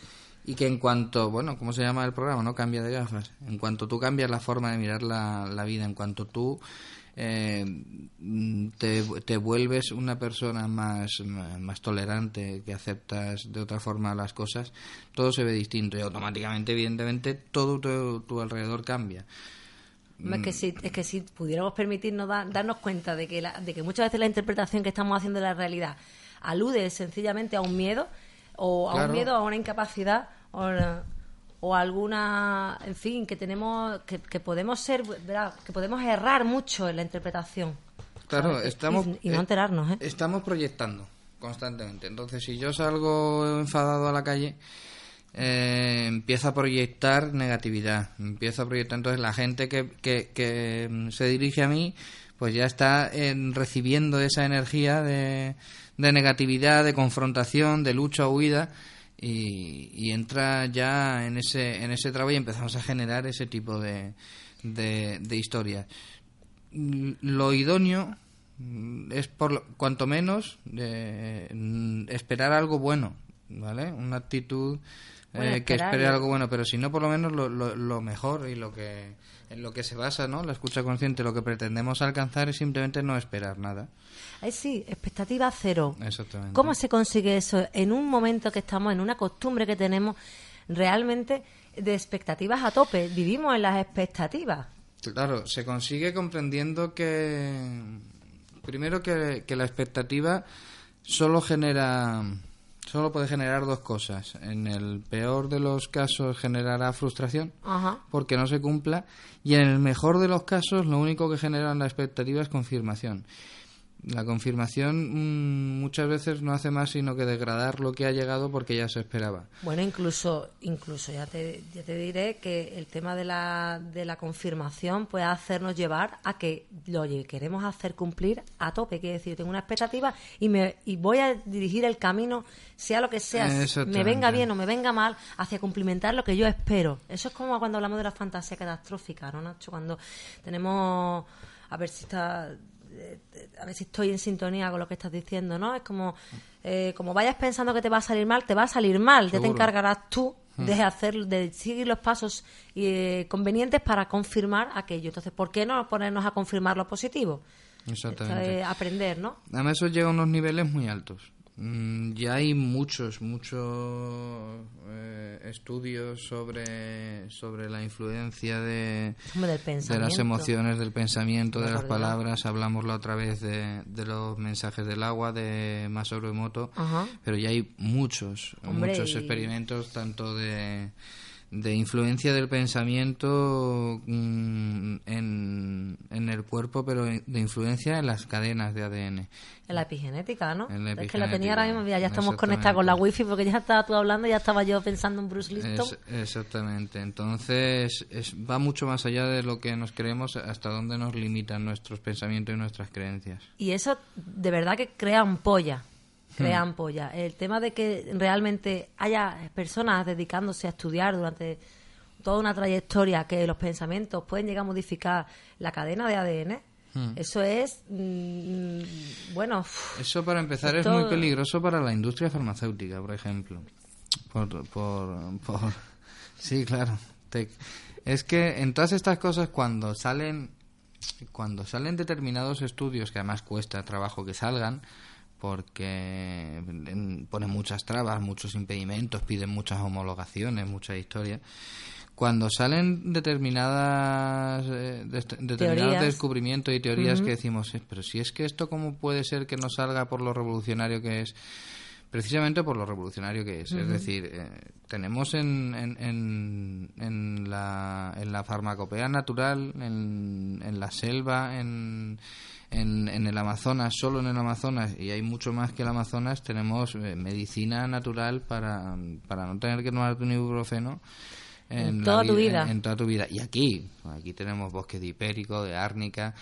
Y que en cuanto, bueno, ¿cómo se llama el programa? No cambia de gafas. En cuanto tú cambias la forma de mirar la, la vida, en cuanto tú eh, mm, te, te vuelves una persona más, más tolerante, que aceptas de otra forma las cosas, todo se ve distinto y automáticamente, evidentemente, todo tu, tu alrededor cambia. Es que si, es que si pudiéramos permitirnos da- darnos cuenta de que, la- de que muchas veces la interpretación que estamos haciendo de la realidad alude sencillamente a un miedo o a Claro. un miedo, a una incapacidad o, a- o alguna, en fin, que tenemos, que, que podemos ser, ¿verdad? que podemos errar mucho en la interpretación. Claro, ¿sabes? estamos... Y, y no eh, enterarnos, ¿eh? Estamos proyectando constantemente. Entonces, si yo salgo enfadado a la calle, eh, empiezo a proyectar negatividad. Empiezo a proyectar. Entonces, la gente que, que, que se dirige a mí, pues ya está en- recibiendo esa energía de, de negatividad, de confrontación, de lucha o huida. Y, y entra ya en ese, en ese trabajo y empezamos a generar ese tipo de, de, de historias. Lo idóneo mm, es por lo- cuanto menos eh, mm, esperar algo bueno vale una actitud eh, Bueno, que espere algo bueno pero si no por lo menos lo, lo, lo mejor y lo que en lo que se basa no la escucha consciente lo que pretendemos alcanzar es simplemente no esperar nada sí, expectativa cero. exactamente ¿Cómo se consigue eso en un momento que estamos, en una costumbre que tenemos realmente de expectativas a tope? Vivimos en las expectativas. Claro, se consigue comprendiendo que primero que, que la expectativa solo genera solo puede generar dos cosas. En el peor de los casos generará frustración Ajá. porque no se cumpla y en el mejor de los casos lo único que genera la expectativa es confirmación. La confirmación mm, muchas veces no hace más sino que degradar lo que ha llegado porque ya se esperaba. Bueno, incluso, incluso ya te, ya te diré que el tema de la, de la confirmación puede hacernos llevar a que lo queremos hacer cumplir a tope. Quiere decir, tengo una expectativa y, me, y voy a dirigir el camino, sea lo que sea, me venga bien o me venga mal, hacia cumplimentar lo que yo espero. Eso es como cuando hablamos de la fantasía catastrófica, ¿no, Nacho? Cuando tenemos, a ver si está a ver si estoy en sintonía con lo que estás diciendo, ¿no? Es como, eh, como vayas pensando que te va a salir mal, te va a salir mal. Ya te encargarás tú de hacer, de seguir los pasos eh, convenientes para confirmar aquello. Entonces, ¿por qué no ponernos a confirmar lo positivo? Exactamente. Aprender, ¿no? Además eso llega a unos niveles muy altos. Mm, Ya hay muchos, muchos eh, estudios sobre, sobre la influencia de, de las emociones, del pensamiento, de las palabras. Hablamos la otra vez de, de los mensajes del agua de Masaru Emoto, Ajá. pero ya hay muchos, Hombre, muchos y- experimentos tanto de, de influencia del pensamiento mm, en, en el cuerpo, pero de influencia en las cadenas de ADN. En la epigenética, ¿no? En la es que la tenía ahora mismo, epigenética, ya estamos conectados con la wifi porque ya estaba tú hablando y ya estaba yo pensando en Bruce Liston. Es- exactamente. Entonces, es- va mucho más allá de lo que nos creemos, hasta dónde nos limitan nuestros pensamientos y nuestras creencias. Y eso de verdad que crea ampolla, crea Hmm. ampolla. El tema de que realmente haya personas dedicándose a estudiar durante toda una trayectoria que los pensamientos pueden llegar a modificar la cadena de ADN, Hmm. eso es, mm, bueno, Eso, para empezar, Esto- es muy peligroso para la industria farmacéutica, por ejemplo. Por, por, por- Sí, claro. Te- Es que en todas estas cosas, cuando salen, cuando salen determinados estudios, que además cuesta trabajo que salgan, porque en- ponen muchas trabas, muchos impedimentos, piden muchas homologaciones, muchas historias. cuando salen determinadas eh, determinados descubrimientos y teorías que decimos, "Eh, pero si es que esto cómo puede ser que no salga por lo revolucionario que es, precisamente por lo revolucionario que es. Es decir, eh, tenemos en, en, en, en la, en la farmacopea natural, en, en la selva, en, en, en el Amazonas, solo en el Amazonas, y hay mucho más que el Amazonas, tenemos eh, medicina natural para, para no tener que tomarte un ibuprofeno. En toda tu vi- vida. En, en toda tu vida. Y aquí, aquí tenemos bosque de hipérico, de árnica.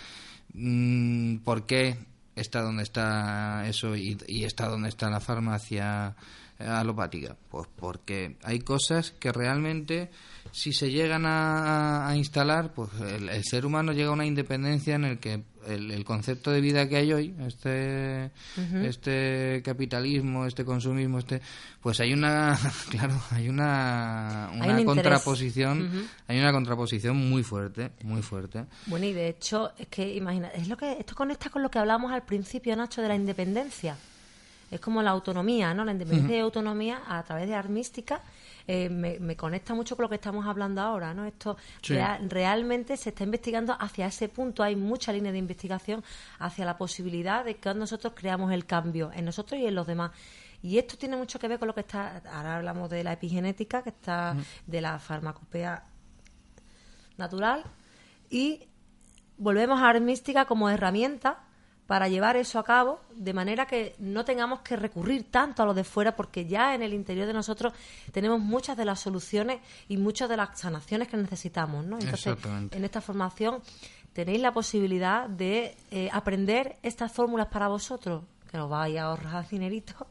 Mm, ¿Por qué está donde está eso y, y está donde está la farmacia eh, alopática? Pues porque hay cosas que realmente, si se llegan a, a instalar, pues el, el ser humano llega a una independencia en el que el, el concepto de vida que hay hoy, este, este capitalismo, este consumismo, este, pues hay una, claro, hay una, Hay una contraposición, hay una contraposición muy fuerte, muy fuerte. Bueno, y de hecho, es que imagina, es lo que esto conecta con lo que hablamos al principio, Nacho, de la independencia. Es como la autonomía, ¿no? La independencia y autonomía a través de armística eh, me, me conecta mucho con lo que estamos hablando ahora, ¿no? Esto Sí. rea- realmente se está investigando hacia ese punto. Hay mucha línea de investigación hacia la posibilidad de que nosotros creamos el cambio en nosotros y en los demás. Y esto tiene mucho que ver con lo que está. Ahora hablamos de la epigenética, que está de la farmacopea natural y volvemos a armística como herramienta para llevar eso a cabo de manera que no tengamos que recurrir tanto a lo de fuera porque ya en el interior de nosotros tenemos muchas de las soluciones y muchas de las sanaciones que necesitamos ¿no? entonces Exactamente. en esta formación tenéis la posibilidad de eh, aprender estas fórmulas para vosotros que os vais a ahorrar dinerito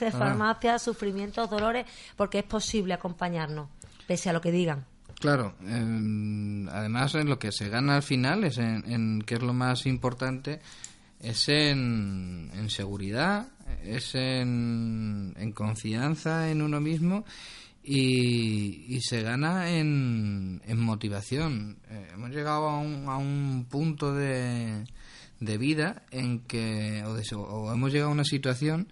de farmacia, sufrimientos, dolores porque es posible acompañarnos pese a lo que digan Claro, em, además en lo que se gana al final es en, en que es lo más importante es en, en seguridad, es en, en confianza en uno mismo y, y se gana en, en motivación. Eh, hemos llegado a un, a un punto de, de vida en que, o, de- o hemos llegado a una situación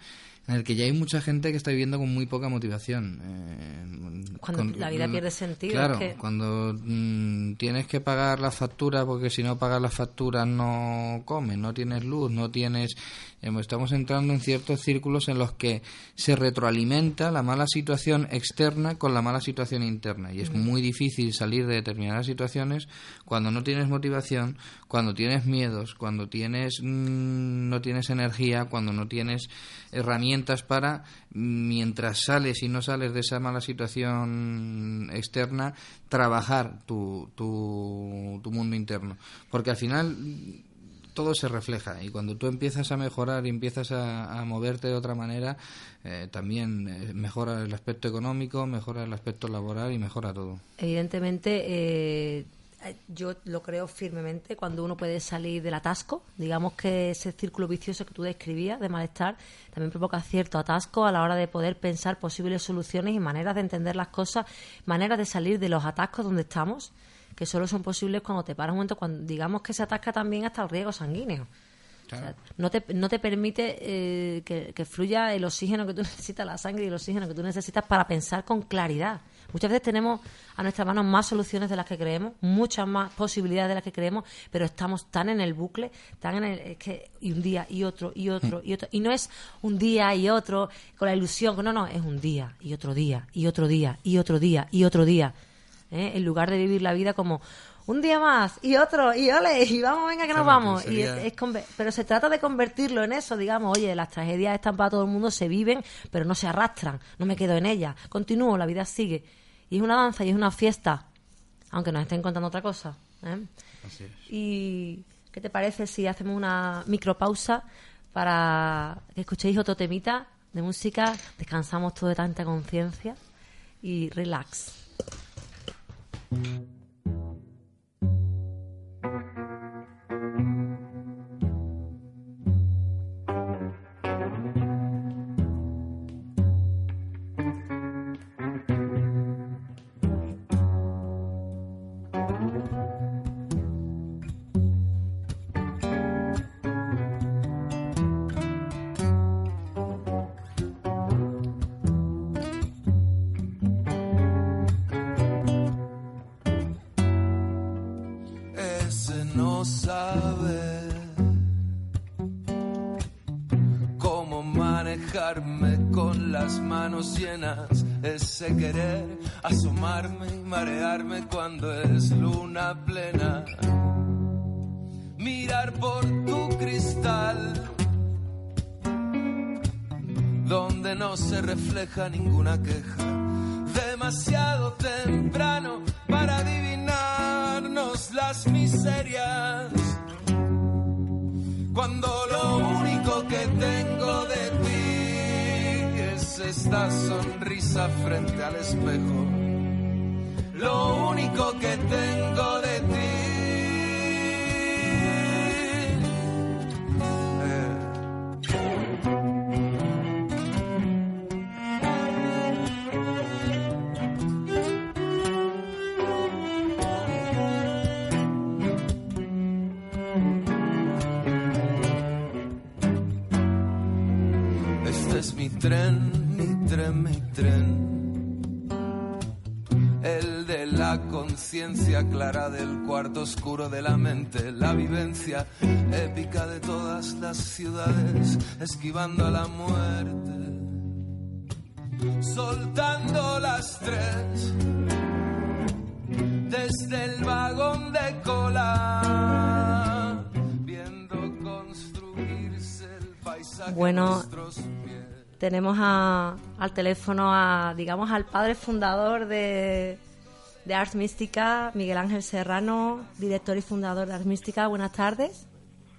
en el que ya hay mucha gente que está viviendo con muy poca motivación. eh, Cuando la vida pierde sentido, Claro, es que- cuando mm, tienes que pagar las facturas, porque si no pagas las facturas no comes, no tienes luz, no tienes... em, Estamos entrando en ciertos círculos en los que se retroalimenta la mala situación externa con la mala situación interna. Y es muy difícil salir de determinadas situaciones cuando no tienes motivación, cuando tienes miedos, cuando tienes mm, no tienes energía, cuando no tienes herramientas para, mientras sales y no sales de esa mala situación externa, trabajar tu, tu, tu mundo interno. Porque al final todo se refleja y cuando tú empiezas a mejorar y empiezas a, moverte de otra manera, eh, también eh, mejora el aspecto económico, mejora el aspecto laboral y mejora todo. Evidentemente, eh, yo lo creo firmemente cuando uno puede salir del atasco. Digamos que ese círculo vicioso que tú describías de malestar también provoca cierto atasco a la hora de poder pensar posibles soluciones y maneras de entender las cosas, maneras de salir de los atascos donde estamos, que solo son posibles cuando te paras un momento, cuando digamos que se atasca también hasta el riego sanguíneo. O sea, no te, no te permite eh, que, que fluya el oxígeno que tú necesitas, la sangre y el oxígeno que tú necesitas para pensar con claridad. Muchas veces tenemos a nuestras manos más soluciones de las que creemos, muchas más posibilidades de las que creemos, pero estamos tan en el bucle, tan en el es que y un día y otro y otro y otro y no es un día y otro con la ilusión, no, no, es un día y otro día y otro día y otro día y otro día. ¿Eh? En lugar de vivir la vida como un día más y otro y ole y vamos venga que nos vamos y es- es pero se trata de convertirlo en eso digamos oye las tragedias están para todo el mundo se viven pero no se arrastran no me quedo en ellas continúo la vida sigue y es una danza y es una fiesta aunque nos estén contando otra cosa ¿eh? Así es. y qué te parece si hacemos una micropausa para que escuchéis otro temita de música descansamos todo de tanta conciencia y relax Mm-hmm. Plena. Mirar por tu cristal, donde no se refleja ninguna queja. Demasiado temprano para adivinarnos las miserias. Cuando lo único que tengo de ti es esta sonrisa frente al espejo. Lo único que tengo cuarto oscuro de la mente, la vivencia épica de todas las ciudades, esquivando a la muerte, soltando las tres desde el vagón de cola, viendo construirse el paisaje. Bueno. Tenemos a- al teléfono a, digamos, al padre fundador de, de Ars Mística, Miguel Ángel Serrano, director y fundador de Ars Mística. Buenas tardes.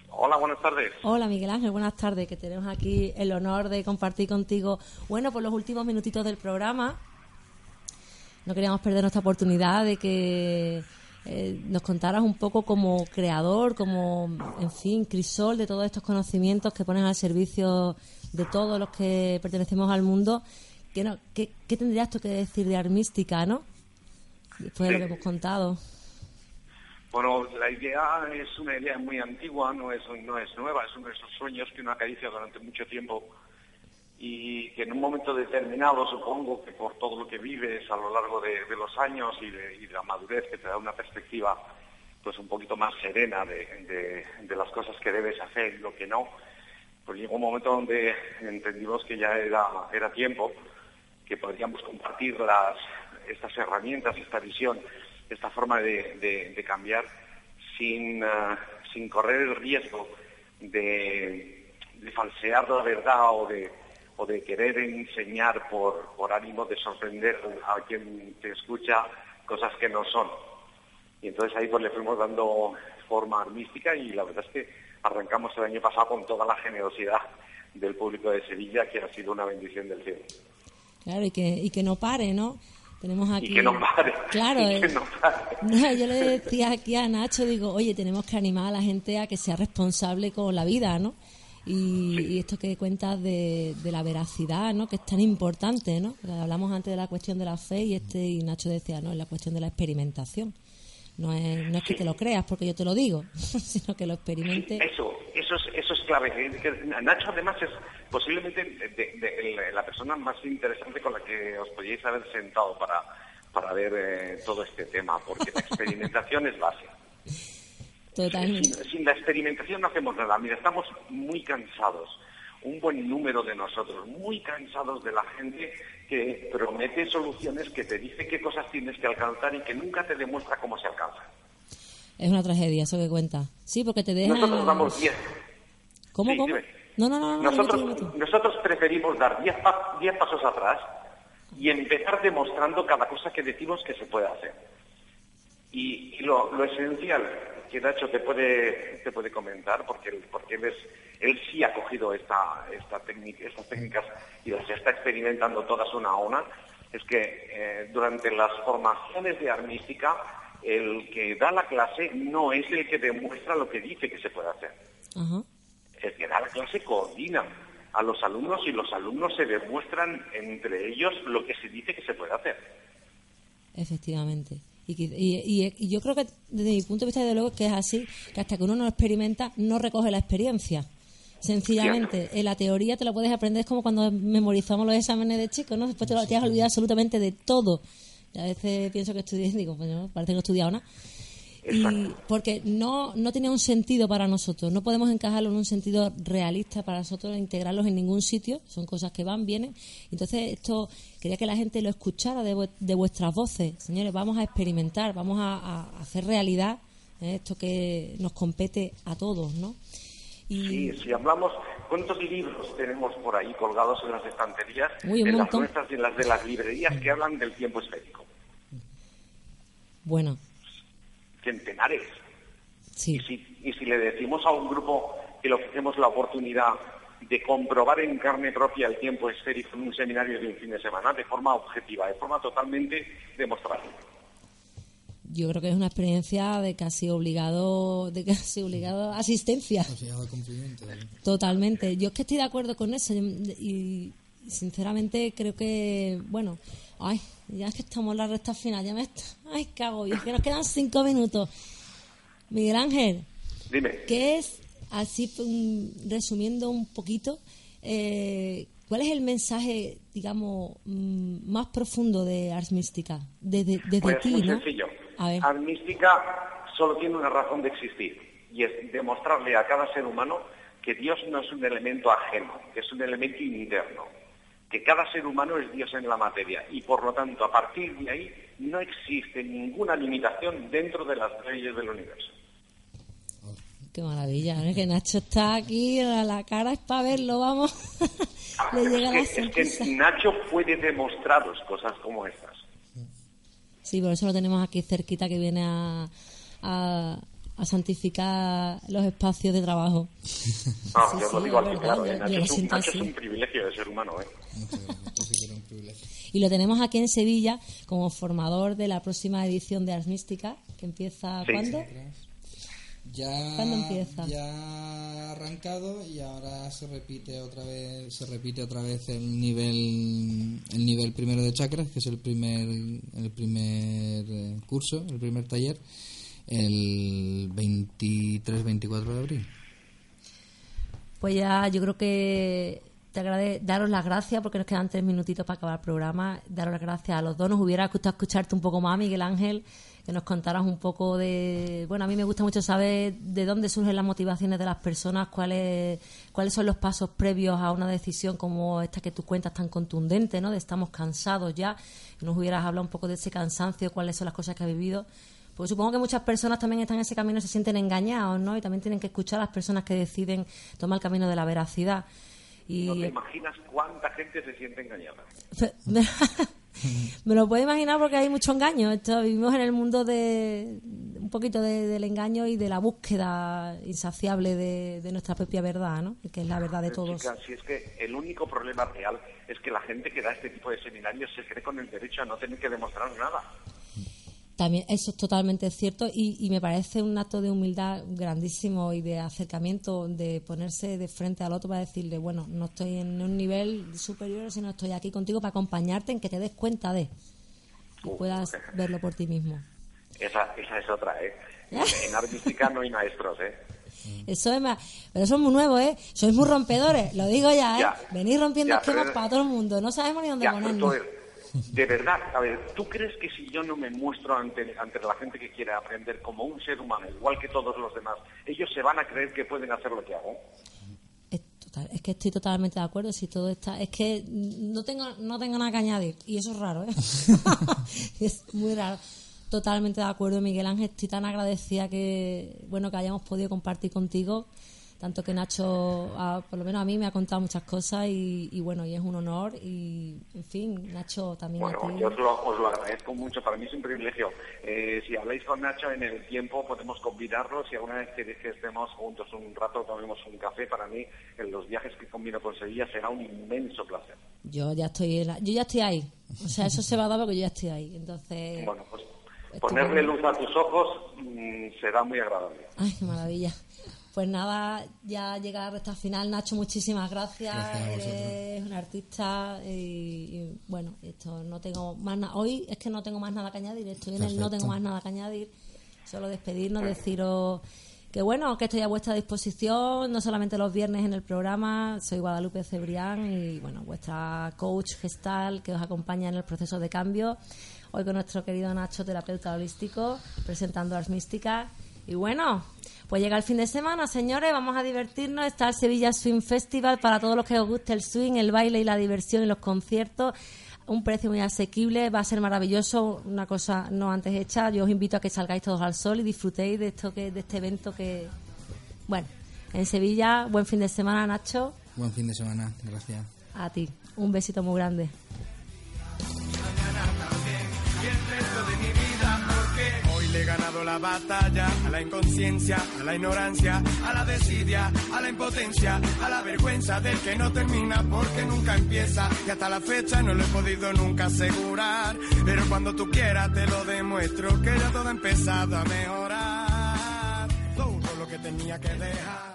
Hola, buenas tardes. Hola Miguel Ángel, buenas tardes, que tenemos aquí el honor de compartir contigo, bueno, por los últimos minutitos del programa. No queríamos perder nuestra oportunidad de que eh, nos contaras un poco como creador, como, en fin, crisol de todos estos conocimientos que pones al servicio de todos los que pertenecemos al mundo. ¿Qué, no, qué, qué tendrías tú que decir de Armística, no? Después de lo que hemos contado. Bueno, la idea es una idea muy antigua, no es, no es nueva, es uno de esos sueños que uno acaricia durante mucho tiempo y que en un momento determinado, supongo que por todo lo que vives a lo largo de, de los años y de, y de la madurez que te da una perspectiva pues un poquito más serena de, de- de las cosas que debes hacer y lo que no, pues llegó un momento donde entendimos que ya era, era tiempo, que podríamos compartir las, estas herramientas, esta visión, esta forma de, cambiar sin, ah, sin correr el riesgo de, de falsear la verdad o de, o de querer enseñar por, por ánimo de sorprender a quien te escucha cosas que no son. Y entonces ahí pues le fuimos dando forma armística y la verdad es que arrancamos el año pasado con toda la generosidad del público de Sevilla, que ha sido una bendición del cielo. Claro, y que, y que no pare, ¿no? Tenemos aquí... Y que no pare. Claro, y que eh, no pare. No, yo le decía aquí a Nacho, digo, oye, tenemos que animar a la gente a que sea responsable con la vida, ¿no? Y, y esto que cuentas de, de la veracidad, ¿no? Que es tan importante, ¿no? Porque hablamos antes de la cuestión de la fe y este y Nacho decía, no, es la cuestión de la experimentación. No es, no es que te lo creas porque yo te lo digo, sino que lo experimentes. Eso, eso es, eso es clave. Nacho además es posiblemente de- de- de la persona más interesante con la que os podíais haber sentado para, para ver eh, todo este tema, porque la experimentación es base. Totalmente. Sin, sin la experimentación no hacemos nada. Mira, estamos muy cansados, un buen número de nosotros, muy cansados de la gente que promete soluciones, que te dice qué cosas tienes que alcanzar y que nunca te demuestra cómo se alcanza. Es una tragedia eso que cuentas. Sí, porque te deja... Nosotros damos 10. ¿Cómo, Sí, cómo? dime. No, no, no, Nosotros, nosotros preferimos dar 10 pa- 10 pasos atrás y empezar demostrando cada cosa que decimos que se puede hacer. Y, y lo, lo esencial que Nacho te puede, te puede comentar, porque, él- porque él, es- él sí ha cogido esta, esta técnica, estas técnicas y las está experimentando todas una a una, es que eh, durante las formaciones de armística, el que da la clase no es el que demuestra lo que dice que se puede hacer. El que da la clase coordina a los alumnos y los alumnos se demuestran entre ellos lo que se dice que se puede hacer. Efectivamente. Y, y- y- yo creo que desde mi punto de vista, desde luego, que es así, que hasta que uno no experimenta, no recoge la experiencia. Sencillamente, en la teoría te lo puedes aprender, es como cuando memorizamos los exámenes de chicos, ¿no? Después te, lo, te has olvidado absolutamente de todo. Y a veces pienso que estudié y digo, pues no, parece que no he estudiado nada. Y porque no, no tenía un sentido para nosotros, no podemos encajarlo en un sentido realista para nosotros, integrarlos en ningún sitio, son cosas que van, vienen. Entonces, esto quería que la gente lo escuchara de, de vuestras voces. Señores, vamos a experimentar, vamos a, a hacer realidad ¿eh? esto que nos compete a todos, ¿no? Y Sí, si hablamos, ¿cuántos libros tenemos por ahí colgados en las estanterías, Uy, en las montón. nuestras y en las de las librerías que hablan del tiempo esférico? bueno, Centenares. sí. Y si, y si le decimos a un grupo que le ofrecemos la oportunidad de comprobar en carne propia el tiempo esférico en un seminario de un fin de semana, de forma objetiva, de forma totalmente demostrable. Yo creo que es una experiencia de casi obligado, de casi obligado asistencia. Cumplimiento. ¿eh? Totalmente. Yo es que estoy de acuerdo con eso y sinceramente creo que, bueno, ay, ya es que estamos en la recta final, ya me está, ay, cago, y es que nos quedan cinco minutos. Miguel Ángel, Dime. ¿qué es, así resumiendo un poquito, eh, cuál es el mensaje, digamos, mm, más profundo de Ars Mística? Desde, desde Pues ti, muy ¿no? sencillo. A ver. Art Mística solo tiene una razón de existir y es demostrarle a cada ser humano que Dios no es un elemento ajeno, que es un elemento interno, que cada ser humano es Dios en la materia y por lo tanto a partir de ahí no existe ninguna limitación dentro de las leyes del universo. Qué maravilla, ¿no? que Nacho está aquí, la, la cara es para verlo, vamos. Le llega es, que, es que. Nacho puede demostraros cosas como estas. Sí, por eso lo tenemos aquí cerquita que viene a, a, a santificar los espacios de trabajo. Sí, yo sí, lo digo es verdad, claro. ¿eh? Nacho, es un, Nacho es un privilegio de ser humano. ¿eh? Muchas gracias. Esto sí que era un privilegio. Y lo tenemos aquí en Sevilla como formador de la próxima edición de Ars Mística, que empieza Sí. ¿cuándo? Ya, ¿Cuándo empieza? Ya ha arrancado y ahora se repite otra vez, se repite otra vez el nivel, el nivel primero de chakras, que es el primer, el primer eh, curso, el primer taller, el 23-24 de abril. Pues ya yo creo que te daros las gracias porque nos quedan tres minutitos para acabar el programa. Daros las gracias a los dos. Nos hubiera gustado escucharte un poco más, Miguel Ángel, que nos contaras un poco de... Bueno, a mí me gusta mucho saber de dónde surgen las motivaciones de las personas, cuáles, cuáles son los pasos previos a una decisión como esta que tú cuentas tan contundente, ¿no? De estamos cansados ya. Nos hubieras hablado un poco de ese cansancio, cuáles son las cosas que has vivido. Pues supongo que muchas personas también están en ese camino se sienten engañados, ¿no? Y también tienen que escuchar a las personas que deciden tomar el camino de la veracidad. Y No te imaginas cuánta gente se siente engañada. me lo puedo imaginar porque hay mucho engaño. Esto, vivimos en el mundo de un poquito de- del engaño y de la búsqueda insaciable de, de nuestra propia verdad, ¿no? Que es la verdad de Pero, todos. si es que el único problema real es que la gente que da este tipo de seminarios se cree con el derecho a no tener que demostrar nada. También eso es totalmente cierto y, y me parece un acto de humildad grandísimo y de acercamiento, de ponerse de frente al otro para decirle, bueno, no estoy en un nivel superior, sino estoy aquí contigo para acompañarte en que te des cuenta de y Uh, puedas verlo por ti mismo. Esa, esa es otra, ¿eh? En artística no hay maestros, ¿eh? Eso es más, pero eso es muy nuevo, ¿eh? Sois muy rompedores, lo digo ya, ¿eh? Ya. Venís rompiendo Ya, esquemas pero- para todo el mundo, no sabemos ni dónde Ya, pero ponernos. joder, de verdad, a ver, ¿tú crees que si yo no me muestro ante, ante la gente que quiere aprender como un ser humano, igual que todos los demás, ellos se van a creer que pueden hacer lo que hago? Es, total- es que estoy totalmente de acuerdo si todo está es que no tengo no tengo nada que añadir y eso es raro ¿eh? es muy raro totalmente de acuerdo Miguel Ángel estoy tan agradecida que bueno que hayamos podido compartir contigo tanto que Nacho por lo menos a mí me ha contado muchas cosas y, y bueno y es un honor y en fin Nacho también Bueno, a ti yo os lo, os lo agradezco mucho, para mí es un privilegio. Eh, si habláis con Nacho en el tiempo, podemos convidarlo. Si alguna vez queréis que estemos juntos un rato, tomemos un café, para mí, en los viajes que combino con Sevilla, será un inmenso placer. yo ya estoy en la- yo ya estoy ahí o sea eso se va a dar porque yo ya estoy ahí entonces Bueno, pues ponerle luz a tus ojos mm, será muy agradable. Ay, qué maravilla. Pues nada, ya llega la recta final. Nacho, muchísimas gracias. Gracias. Eres un artista y, y, bueno, esto no tengo más nada. Hoy es que no tengo más nada que añadir. Estoy en el no tengo más nada que añadir. Solo despedirnos, deciros que bueno, que estoy a vuestra disposición, no solamente los viernes en el programa. Soy Guadalupe Cebrián y bueno, vuestra coach gestal que os acompaña en el proceso de cambio. hoy con nuestro querido Nacho, terapeuta holístico, presentando Ars Mística. Y bueno, pues llega el fin de semana, señores, vamos a divertirnos. Está el Sevilla Swing Festival para todos los que os guste el swing, el baile y la diversión y los conciertos. Un precio muy asequible, va a ser maravilloso, una cosa no antes hecha. Yo os invito a que salgáis todos al sol y disfrutéis de esto que, de este evento que, bueno, en Sevilla, buen fin de semana, Nacho. Buen fin de semana, gracias. A ti, un besito muy grande. Ganado la batalla a la inconsciencia, a la ignorancia, a la desidia, a la impotencia, a la vergüenza del que no termina porque nunca empieza. Y hasta la fecha no lo he podido nunca asegurar. Pero cuando tú quieras te lo demuestro que ya todo ha empezado a mejorar. Todo lo que tenía que dejar.